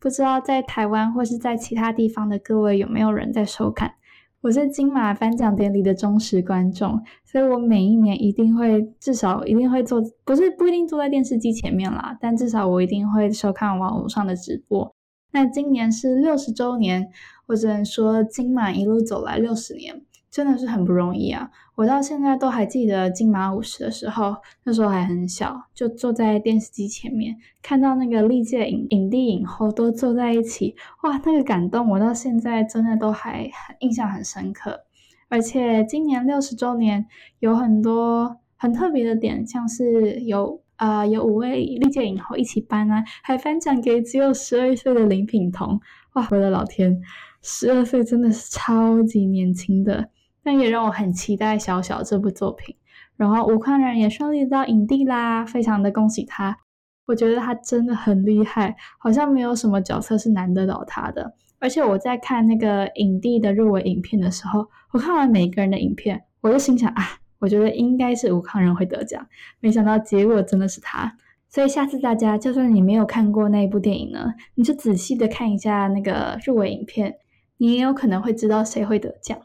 不知道在台湾或是在其他地方的各位有没有人在收看？我是金马颁奖典礼的忠实观众，所以我每一年一定会至少一定会坐，不是不一定坐在电视机前面啦，但至少我一定会收看网络上的直播。那今年是六十周年，我只能说金马一路走来六十年，真的是很不容易啊！我到现在都还记得金马五十的时候，那时候还很小，就坐在电视机前面，看到那个历届影影帝影后都坐在一起，哇，那个感动我到现在真的都还印象很深刻。而且今年六十周年有很多很特别的点，像是有。啊，有五位历届影后一起颁啊，还颁奖给只有十二岁的林品彤。哇，我的老天，十二岁真的是超级年轻的，但也让我很期待《小小》这部作品。然后吴康仁也顺利到影帝啦，非常的恭喜他。我觉得他真的很厉害，好像没有什么角色是难得倒他的。而且我在看那个影帝的入围影片的时候，我看完每一个人的影片，我就心想啊。我觉得应该是吴康仁会得奖，没想到结果真的是他。所以下次大家就算你没有看过那一部电影呢，你就仔细的看一下那个入围影片，你也有可能会知道谁会得奖。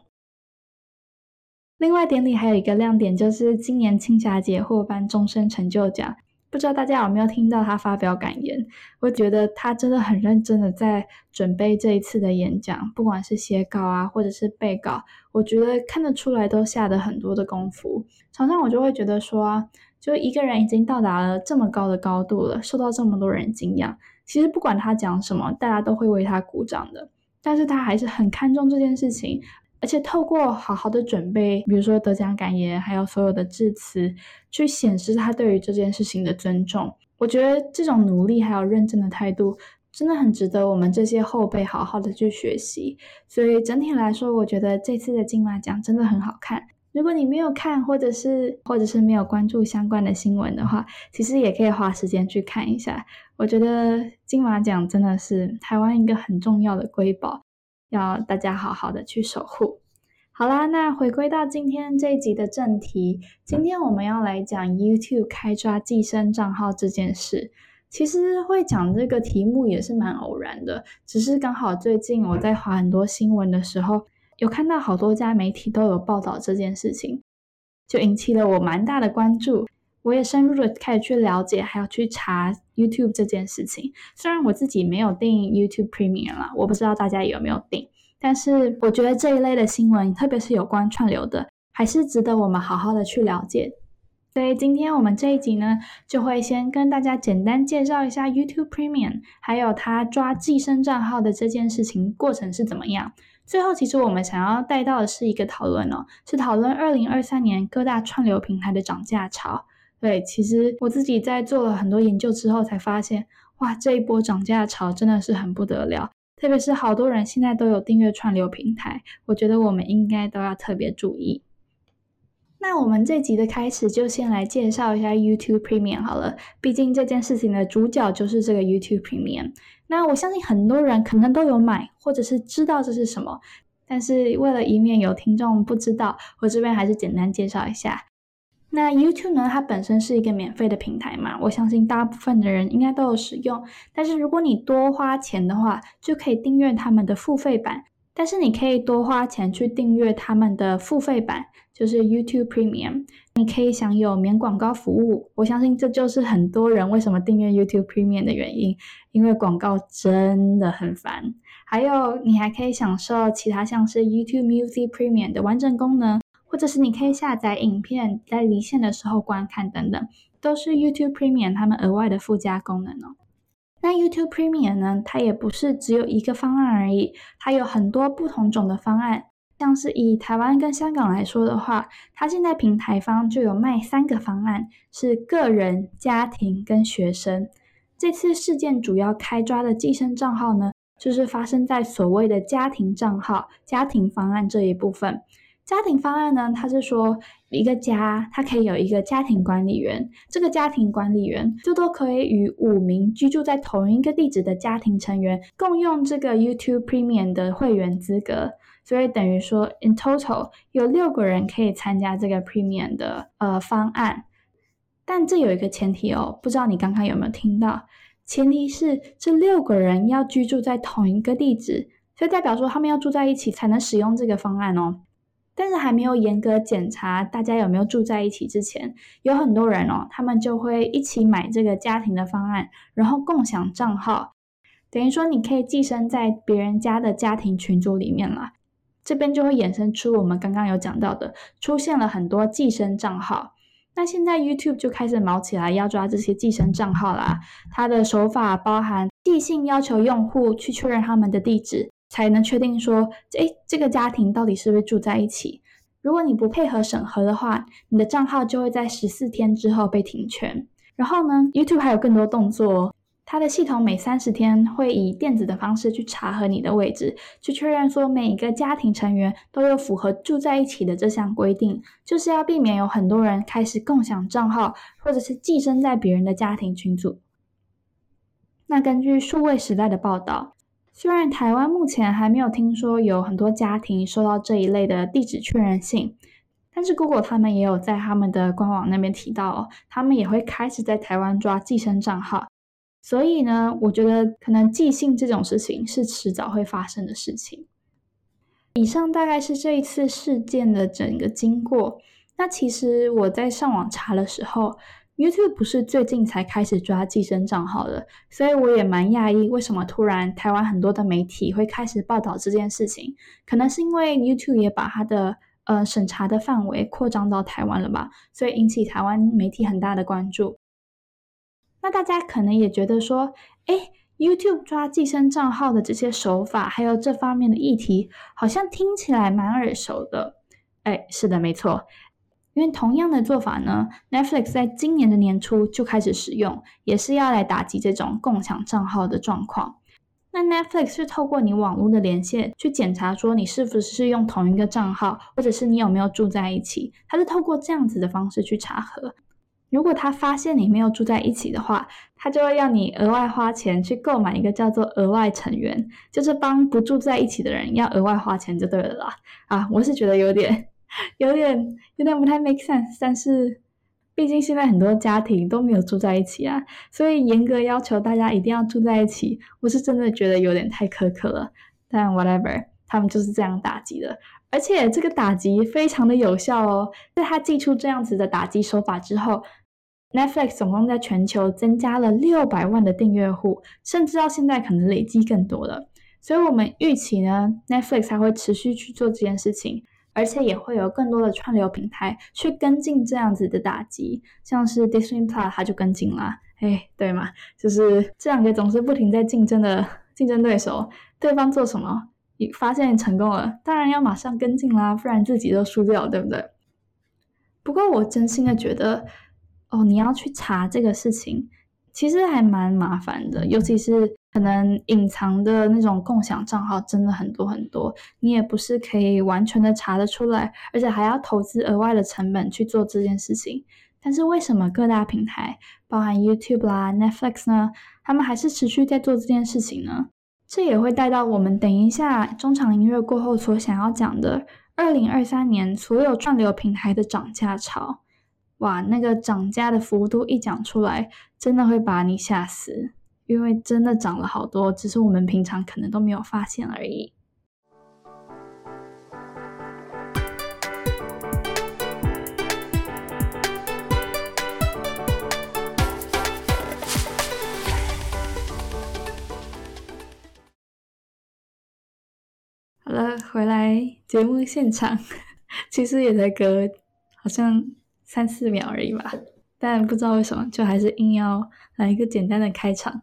另外，典礼还有一个亮点就是今年青霞节获颁终身成就奖。不知道大家有没有听到他发表感言？我觉得他真的很认真的在准备这一次的演讲，不管是写稿啊，或者是背稿，我觉得看得出来都下的很多的功夫。常常我就会觉得说，就一个人已经到达了这么高的高度了，受到这么多人敬仰，其实不管他讲什么，大家都会为他鼓掌的。但是他还是很看重这件事情。而且透过好好的准备，比如说得奖感言，还有所有的致辞，去显示他对于这件事情的尊重。我觉得这种努力还有认真的态度，真的很值得我们这些后辈好好的去学习。所以整体来说，我觉得这次的金马奖真的很好看。如果你没有看，或者是或者是没有关注相关的新闻的话，其实也可以花时间去看一下。我觉得金马奖真的是台湾一个很重要的瑰宝。要大家好好的去守护。好啦，那回归到今天这一集的正题，今天我们要来讲 YouTube 开抓寄生账号这件事。其实会讲这个题目也是蛮偶然的，只是刚好最近我在划很多新闻的时候，有看到好多家媒体都有报道这件事情，就引起了我蛮大的关注。我也深入的开始去了解，还要去查 YouTube 这件事情。虽然我自己没有订 YouTube Premium 啦，我不知道大家有没有订，但是我觉得这一类的新闻，特别是有关串流的，还是值得我们好好的去了解。所以今天我们这一集呢，就会先跟大家简单介绍一下 YouTube Premium，还有它抓寄生账号的这件事情过程是怎么样。最后，其实我们想要带到的是一个讨论哦，是讨论二零二三年各大串流平台的涨价潮。对，其实我自己在做了很多研究之后，才发现，哇，这一波涨价潮真的是很不得了。特别是好多人现在都有订阅串流平台，我觉得我们应该都要特别注意。那我们这集的开始就先来介绍一下 YouTube Premium 好了，毕竟这件事情的主角就是这个 YouTube Premium。那我相信很多人可能都有买，或者是知道这是什么，但是为了以免有听众不知道，我这边还是简单介绍一下。那 YouTube 呢？它本身是一个免费的平台嘛，我相信大部分的人应该都有使用。但是如果你多花钱的话，就可以订阅他们的付费版。但是你可以多花钱去订阅他们的付费版，就是 YouTube Premium，你可以享有免广告服务。我相信这就是很多人为什么订阅 YouTube Premium 的原因，因为广告真的很烦。还有，你还可以享受其他像是 YouTube Music Premium 的完整功能。或者是你可以下载影片，在离线的时候观看等等，都是 YouTube Premium 他们额外的附加功能哦。那 YouTube Premium 呢，它也不是只有一个方案而已，它有很多不同种的方案。像是以台湾跟香港来说的话，它现在平台方就有卖三个方案，是个人、家庭跟学生。这次事件主要开抓的寄生账号呢？就是发生在所谓的家庭账号、家庭方案这一部分。家庭方案呢，它是说一个家，它可以有一个家庭管理员，这个家庭管理员最多可以与五名居住在同一个地址的家庭成员共用这个 YouTube Premium 的会员资格，所以等于说 in total 有六个人可以参加这个 Premium 的呃方案。但这有一个前提哦，不知道你刚刚有没有听到？前提是这六个人要居住在同一个地址，所以代表说他们要住在一起才能使用这个方案哦。但是还没有严格检查大家有没有住在一起之前，有很多人哦，他们就会一起买这个家庭的方案，然后共享账号，等于说你可以寄生在别人家的家庭群组里面了。这边就会衍生出我们刚刚有讲到的，出现了很多寄生账号。那现在 YouTube 就开始毛起来要抓这些寄生账号啦，它的手法包含寄信要求用户去确认他们的地址。才能确定说，哎，这个家庭到底是不是住在一起？如果你不配合审核的话，你的账号就会在十四天之后被停权。然后呢，YouTube 还有更多动作，它的系统每三十天会以电子的方式去查核你的位置，去确认说每一个家庭成员都有符合住在一起的这项规定，就是要避免有很多人开始共享账号，或者是寄生在别人的家庭群组。那根据数位时代的报道。虽然台湾目前还没有听说有很多家庭收到这一类的地址确认信，但是 Google 他们也有在他们的官网那边提到，他们也会开始在台湾抓寄生账号。所以呢，我觉得可能寄信这种事情是迟早会发生的事情。以上大概是这一次事件的整个经过。那其实我在上网查的时候。YouTube 不是最近才开始抓寄生账号的，所以我也蛮讶异，为什么突然台湾很多的媒体会开始报道这件事情？可能是因为 YouTube 也把它的呃审查的范围扩张到台湾了吧，所以引起台湾媒体很大的关注。那大家可能也觉得说，哎，YouTube 抓寄生账号的这些手法，还有这方面的议题，好像听起来蛮耳熟的。哎，是的，没错。因为同样的做法呢，Netflix 在今年的年初就开始使用，也是要来打击这种共享账号的状况。那 Netflix 是透过你网络的连线去检查说你是不是用同一个账号，或者是你有没有住在一起，它是透过这样子的方式去查核。如果他发现你没有住在一起的话，他就会要你额外花钱去购买一个叫做额外成员，就是帮不住在一起的人要额外花钱就对了啦。啊，我是觉得有点。有点有点不太 make sense，但是毕竟现在很多家庭都没有住在一起啊，所以严格要求大家一定要住在一起，我是真的觉得有点太苛刻了。但 whatever，他们就是这样打击的，而且这个打击非常的有效哦。在他寄出这样子的打击手法之后，Netflix 总共在全球增加了六百万的订阅户，甚至到现在可能累积更多了。所以我们预期呢，Netflix 还会持续去做这件事情。而且也会有更多的串流平台去跟进这样子的打击，像是 Disney Plus 它就跟进了，哎，对嘛？就是这两个总是不停在竞争的竞争对手，对方做什么，发现成功了，当然要马上跟进啦，不然自己都输掉，对不对？不过我真心的觉得，哦，你要去查这个事情，其实还蛮麻烦的，尤其是。可能隐藏的那种共享账号真的很多很多，你也不是可以完全的查得出来，而且还要投资额外的成本去做这件事情。但是为什么各大平台，包含 YouTube 啦、Netflix 呢，他们还是持续在做这件事情呢？这也会带到我们等一下中场音乐过后所想要讲的，二零二三年所有串流平台的涨价潮。哇，那个涨价的幅度一讲出来，真的会把你吓死。因为真的涨了好多，只是我们平常可能都没有发现而已。好了，回来节目现场，其实也才隔好像三四秒而已吧，但不知道为什么，就还是硬要来一个简单的开场。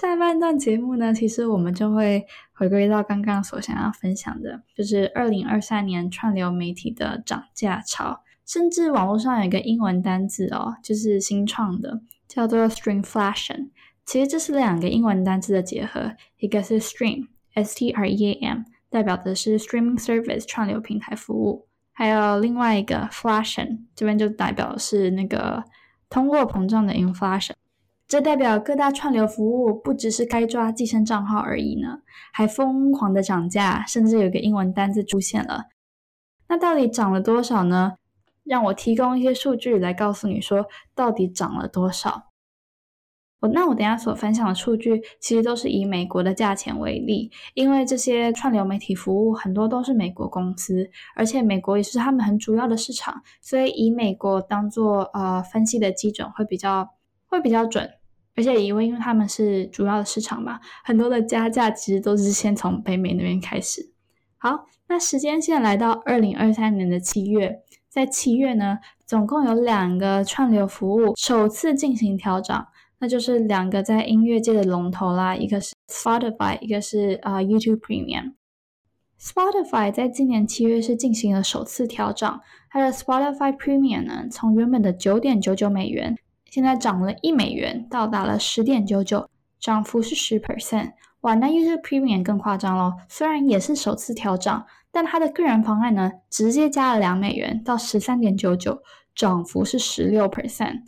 下半段节目呢，其实我们就会回归到刚刚所想要分享的，就是二零二三年串流媒体的涨价潮，甚至网络上有一个英文单字哦，就是新创的，叫做 Streamflation。其实这是两个英文单词的结合，一个是 stream，s t r e a m，代表的是 streaming service 串流平台服务，还有另外一个 flation，这边就代表是那个通货膨胀的 inflation，这代表各大串流服务不只是该抓寄生账号而已呢，还疯狂的涨价，甚至有个英文单字出现了。那到底涨了多少呢？让我提供一些数据来告诉你说，到底涨了多少。我那我等下所分享的数据，其实都是以美国的价钱为例，因为这些串流媒体服务很多都是美国公司，而且美国也是他们很主要的市场，所以以美国当做呃分析的基准会比较会比较准，而且因为因为他们是主要的市场嘛，很多的加价其实都是先从北美那边开始。好，那时间线来到二零二三年的七月，在七月呢，总共有两个串流服务首次进行调涨。那就是两个在音乐界的龙头啦，一个是 Spotify，一个是啊 YouTube Premium。Spotify 在今年七月是进行了首次调整，它的 Spotify Premium 呢，从原本的九点九九美元，现在涨了一美元，到达了十点九九，涨幅是十 percent。哇，那 YouTube Premium 更夸张咯，虽然也是首次调整，但它的个人方案呢，直接加了两美元，到十三点九九，涨幅是十六 percent。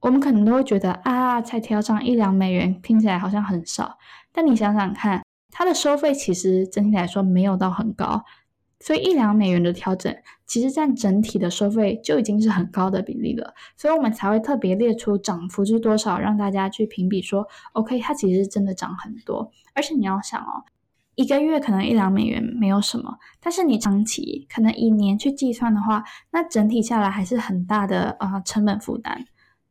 我们可能都会觉得啊，才调涨一两美元，听起来好像很少。但你想想看，它的收费其实整体来说没有到很高，所以一两美元的调整，其实占整体的收费就已经是很高的比例了。所以我们才会特别列出涨幅是多少，让大家去评比说，OK，它其实真的涨很多。而且你要想哦，一个月可能一两美元没有什么，但是你长期可能一年去计算的话，那整体下来还是很大的啊成本负担。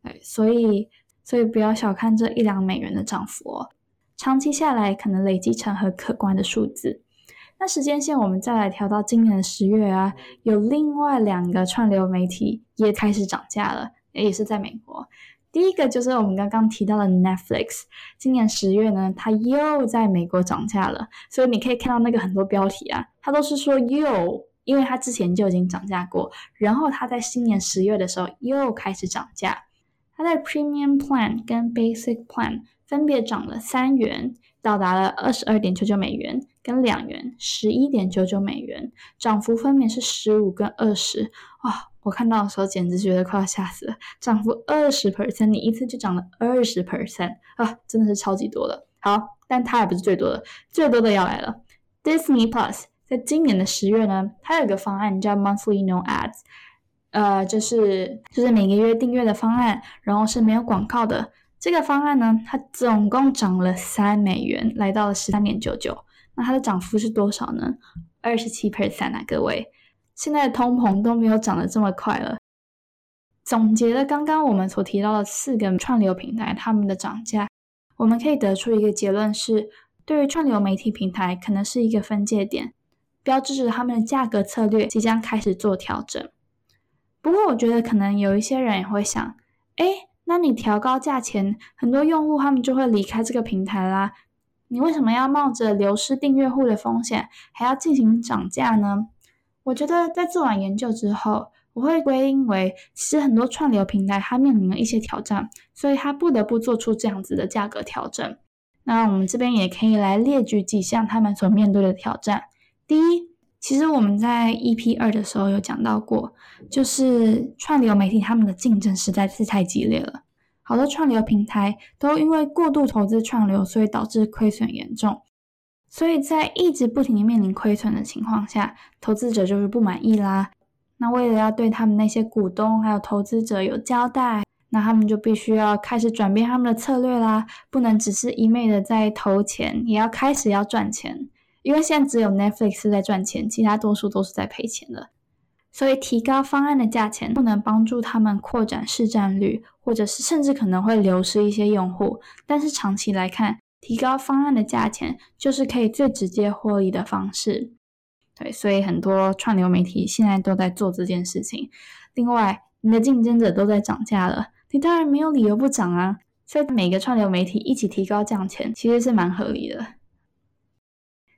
对所以，所以不要小看这一两美元的涨幅哦，长期下来可能累积成很可观的数字。那时间线我们再来调到今年的十月啊，有另外两个串流媒体也开始涨价了，也是在美国。第一个就是我们刚刚提到的 Netflix，今年十月呢，它又在美国涨价了。所以你可以看到那个很多标题啊，它都是说又，因为它之前就已经涨价过，然后它在新年十月的时候又开始涨价。它在 Premium Plan 跟 Basic Plan 分别涨了三元，到达了二十二点九九美元，跟两元十一点九九美元，涨幅分别是十五跟二十。哇，我看到的时候简直觉得快要吓死了，涨幅二十 percent，你一次就涨了二十 percent 啊，真的是超级多的。好，但它也不是最多的，最多的要来了。Disney Plus 在今年的十月呢，它有一个方案叫 Monthly No Ads。呃，就是就是每个月订阅的方案，然后是没有广告的这个方案呢，它总共涨了三美元，来到了十三点九九。那它的涨幅是多少呢？二十七 percent 啊，各位，现在的通膨都没有涨得这么快了。总结了刚刚我们所提到的四个串流平台他们的涨价，我们可以得出一个结论是，对于串流媒体平台可能是一个分界点，标志着他们的价格策略即将开始做调整。不过，我觉得可能有一些人也会想，哎，那你调高价钱，很多用户他们就会离开这个平台啦。你为什么要冒着流失订阅户的风险，还要进行涨价呢？我觉得在做完研究之后，我会归因为，其实很多串流平台它面临了一些挑战，所以它不得不做出这样子的价格调整。那我们这边也可以来列举几项他们所面对的挑战。第一。其实我们在 EP 二的时候有讲到过，就是串流媒体他们的竞争实在是太激烈了，好多串流平台都因为过度投资串流，所以导致亏损严重。所以在一直不停的面临亏损的情况下，投资者就是不满意啦。那为了要对他们那些股东还有投资者有交代，那他们就必须要开始转变他们的策略啦，不能只是一昧的在投钱，也要开始要赚钱。因为现在只有 Netflix 在赚钱，其他多数都是在赔钱的，所以提高方案的价钱不能帮助他们扩展市占率，或者是甚至可能会流失一些用户。但是长期来看，提高方案的价钱就是可以最直接获利的方式。对，所以很多串流媒体现在都在做这件事情。另外，你的竞争者都在涨价了，你当然没有理由不涨啊。所以每个串流媒体一起提高价钱，其实是蛮合理的。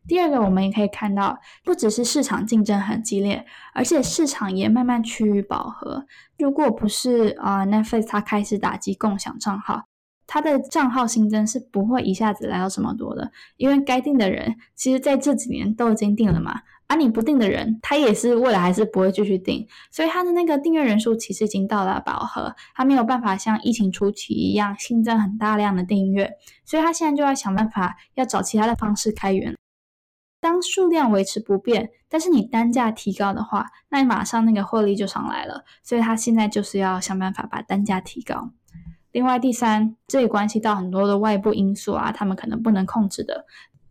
第二个，我们也可以看到，不只是市场竞争很激烈，而且市场也慢慢趋于饱和。如果不是啊，Netflix 它开始打击共享账号，它的账号新增是不会一下子来到这么多的，因为该定的人其实在这几年都已经定了嘛。而你不定的人，他也是未来还是不会继续定，所以他的那个订阅人数其实已经到了饱和，他没有办法像疫情初期一样新增很大量的订阅，所以他现在就要想办法要找其他的方式开源。当数量维持不变，但是你单价提高的话，那你马上那个获利就上来了，所以他现在就是要想办法把单价提高。另外，第三，这也关系到很多的外部因素啊，他们可能不能控制的。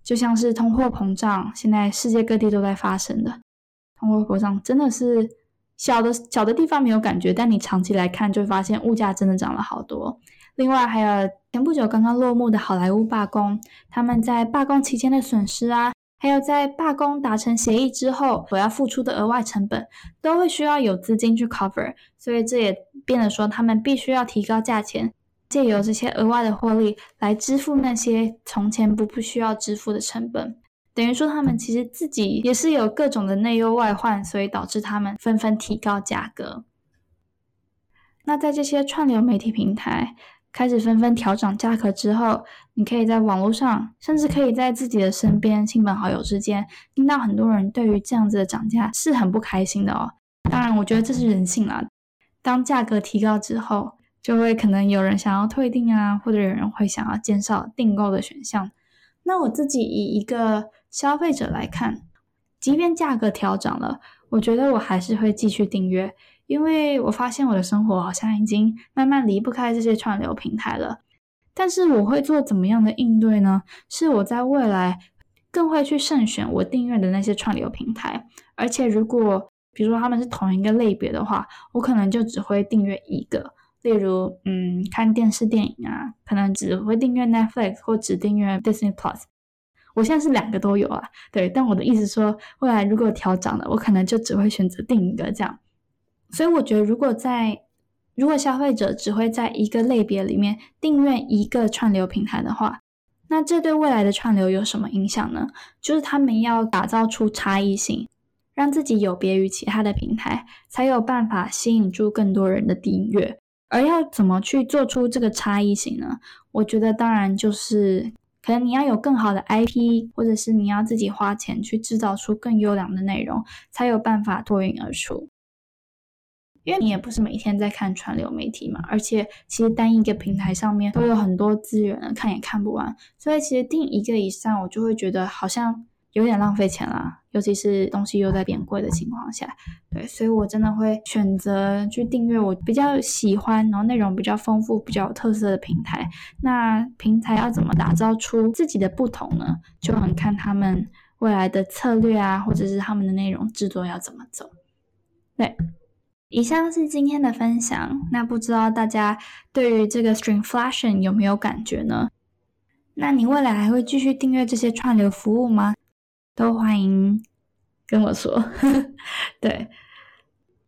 就像是通货膨胀，现在世界各地都在发生的通货膨胀，真的是小的小的地方没有感觉，但你长期来看，就会发现物价真的涨了好多。另外，还有前不久刚刚落幕的好莱坞罢工，他们在罢工期间的损失啊，还有在罢工达成协议之后所要付出的额外成本，都会需要有资金去 cover，所以这也变得说他们必须要提高价钱。借由这些额外的获利来支付那些从前不不需要支付的成本，等于说他们其实自己也是有各种的内忧外患，所以导致他们纷纷提高价格。那在这些串流媒体平台开始纷纷调涨价格之后，你可以在网络上，甚至可以在自己的身边、亲朋好友之间，听到很多人对于这样子的涨价是很不开心的哦。当然，我觉得这是人性啦。当价格提高之后，就会可能有人想要退订啊，或者有人会想要减少订购的选项。那我自己以一个消费者来看，即便价格调涨了，我觉得我还是会继续订阅，因为我发现我的生活好像已经慢慢离不开这些串流平台了。但是我会做怎么样的应对呢？是我在未来更会去慎选我订阅的那些串流平台，而且如果比如说他们是同一个类别的话，我可能就只会订阅一个。例如，嗯，看电视电影啊，可能只会订阅 Netflix 或只订阅 Disney Plus。我现在是两个都有啊，对。但我的意思说，未来如果调涨了，我可能就只会选择订一个这样。所以我觉得，如果在如果消费者只会在一个类别里面订阅一个串流平台的话，那这对未来的串流有什么影响呢？就是他们要打造出差异性，让自己有别于其他的平台，才有办法吸引住更多人的订阅。而要怎么去做出这个差异性呢？我觉得当然就是可能你要有更好的 IP，或者是你要自己花钱去制造出更优良的内容，才有办法脱颖而出。因为你也不是每天在看串流媒体嘛，而且其实单一个平台上面都有很多资源，看也看不完，所以其实定一个以上，我就会觉得好像。有点浪费钱啦，尤其是东西又在变贵的情况下，对，所以我真的会选择去订阅我比较喜欢，然后内容比较丰富、比较有特色的平台。那平台要怎么打造出自己的不同呢？就很看他们未来的策略啊，或者是他们的内容制作要怎么走。对，以上是今天的分享。那不知道大家对于这个 stream flashing 有没有感觉呢？那你未来还会继续订阅这些串流服务吗？都欢迎跟我说，对，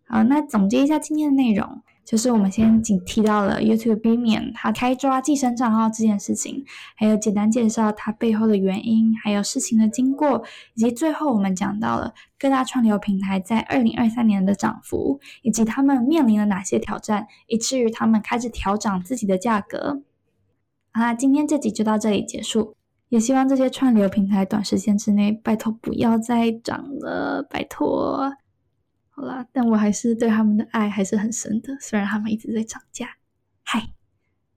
好，那总结一下今天的内容，就是我们先仅提到了 YouTube B 面它开抓寄生账号这件事情，还有简单介绍它背后的原因，还有事情的经过，以及最后我们讲到了各大串流平台在二零二三年的涨幅，以及他们面临了哪些挑战，以至于他们开始调整自己的价格。好啦，今天这集就到这里结束。也希望这些串流平台短时间之内，拜托不要再涨了，拜托。好啦，但我还是对他们的爱还是很深的，虽然他们一直在涨价。嗨，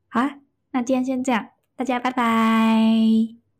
好，那今天先这样，大家拜拜。